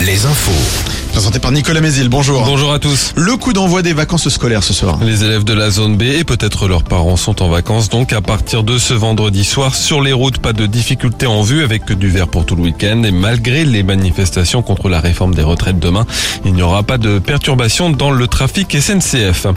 les infos. Présenté par Nicolas Mézil, bonjour. Bonjour à tous. Le coup d'envoi des vacances scolaires ce soir. Les élèves de la zone B et peut-être leurs parents sont en vacances donc à partir de ce vendredi soir sur les routes pas de difficultés en vue avec du vert pour tout le week-end et malgré les manifestations contre la réforme des retraites demain, il n'y aura pas de perturbation dans le trafic SNCF.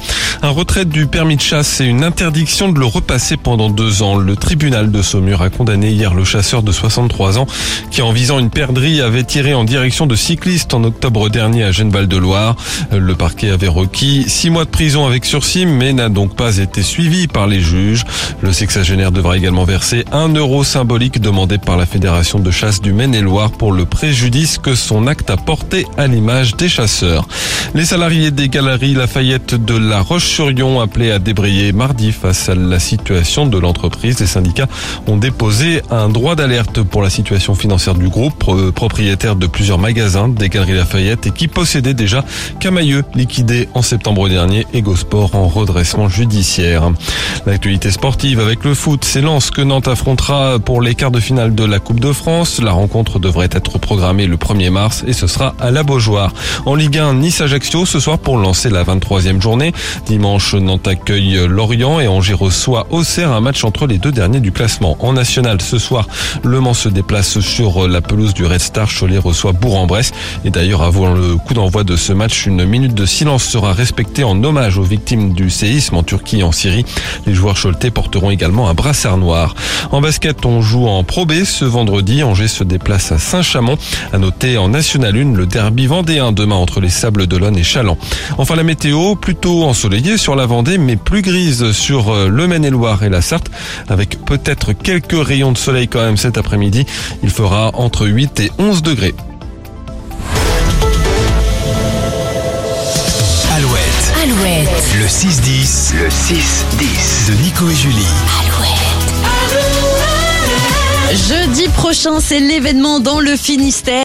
Un retrait du permis de chasse et une interdiction de le repasser pendant deux ans. Le tribunal de Saumur a condamné hier le chasseur de 63 ans qui en visant une perdrix avait tiré en direction de cyclistes en octobre dernier à Genneval-de-Loire. Le parquet avait requis six mois de prison avec sursis, mais n'a donc pas été suivi par les juges. Le sexagénaire devra également verser un euro symbolique demandé par la Fédération de chasse du Maine-et-Loire pour le préjudice que son acte a porté à l'image des chasseurs. Les salariés des galeries Lafayette de La Roche-sur-Yon appelés à débrayer mardi face à la situation de l'entreprise. Les syndicats ont déposé un droit d'alerte pour la situation financière du groupe, propriétaire de plusieurs magasins des galeries Lafayette et qui possédait déjà Camailleux liquidé en septembre dernier et Gosport en redressement judiciaire. L'actualité sportive avec le foot, c'est Lens que Nantes affrontera pour les quarts de finale de la Coupe de France. La rencontre devrait être programmée le 1er mars et ce sera à la Beaujoire. En Ligue 1, Nice-Ajaccio ce soir pour lancer la 23e journée. Dimanche, Nantes accueille Lorient et Angers reçoit Auxerre, un match entre les deux derniers du classement. En national, ce soir, Le Mans se déplace sur la pelouse du Red Star. Cholet reçoit Bourg-en-Bresse. Et d'ailleurs, avant le coup d'envoi de ce match, une minute de silence sera respectée en hommage aux victimes du séisme en Turquie et en Syrie. Les joueurs choletais porteront également un brassard noir. En basket, on joue en Pro B ce vendredi. Angers se déplace à Saint-Chamond. À noter en National 1 le derby vendéen demain entre les Sables d'Olonne et Chaland. Enfin la météo, plutôt ensoleillée sur la Vendée, mais plus grise sur euh, le Maine-et-Loire et la Sarthe, avec peut-être quelques rayons de soleil quand même cet après-midi. Il fera entre 8 et 11 degrés. Le 6-10, le 6-10 de Nico et Julie. Jeudi prochain, c'est l'événement dans le Finistère.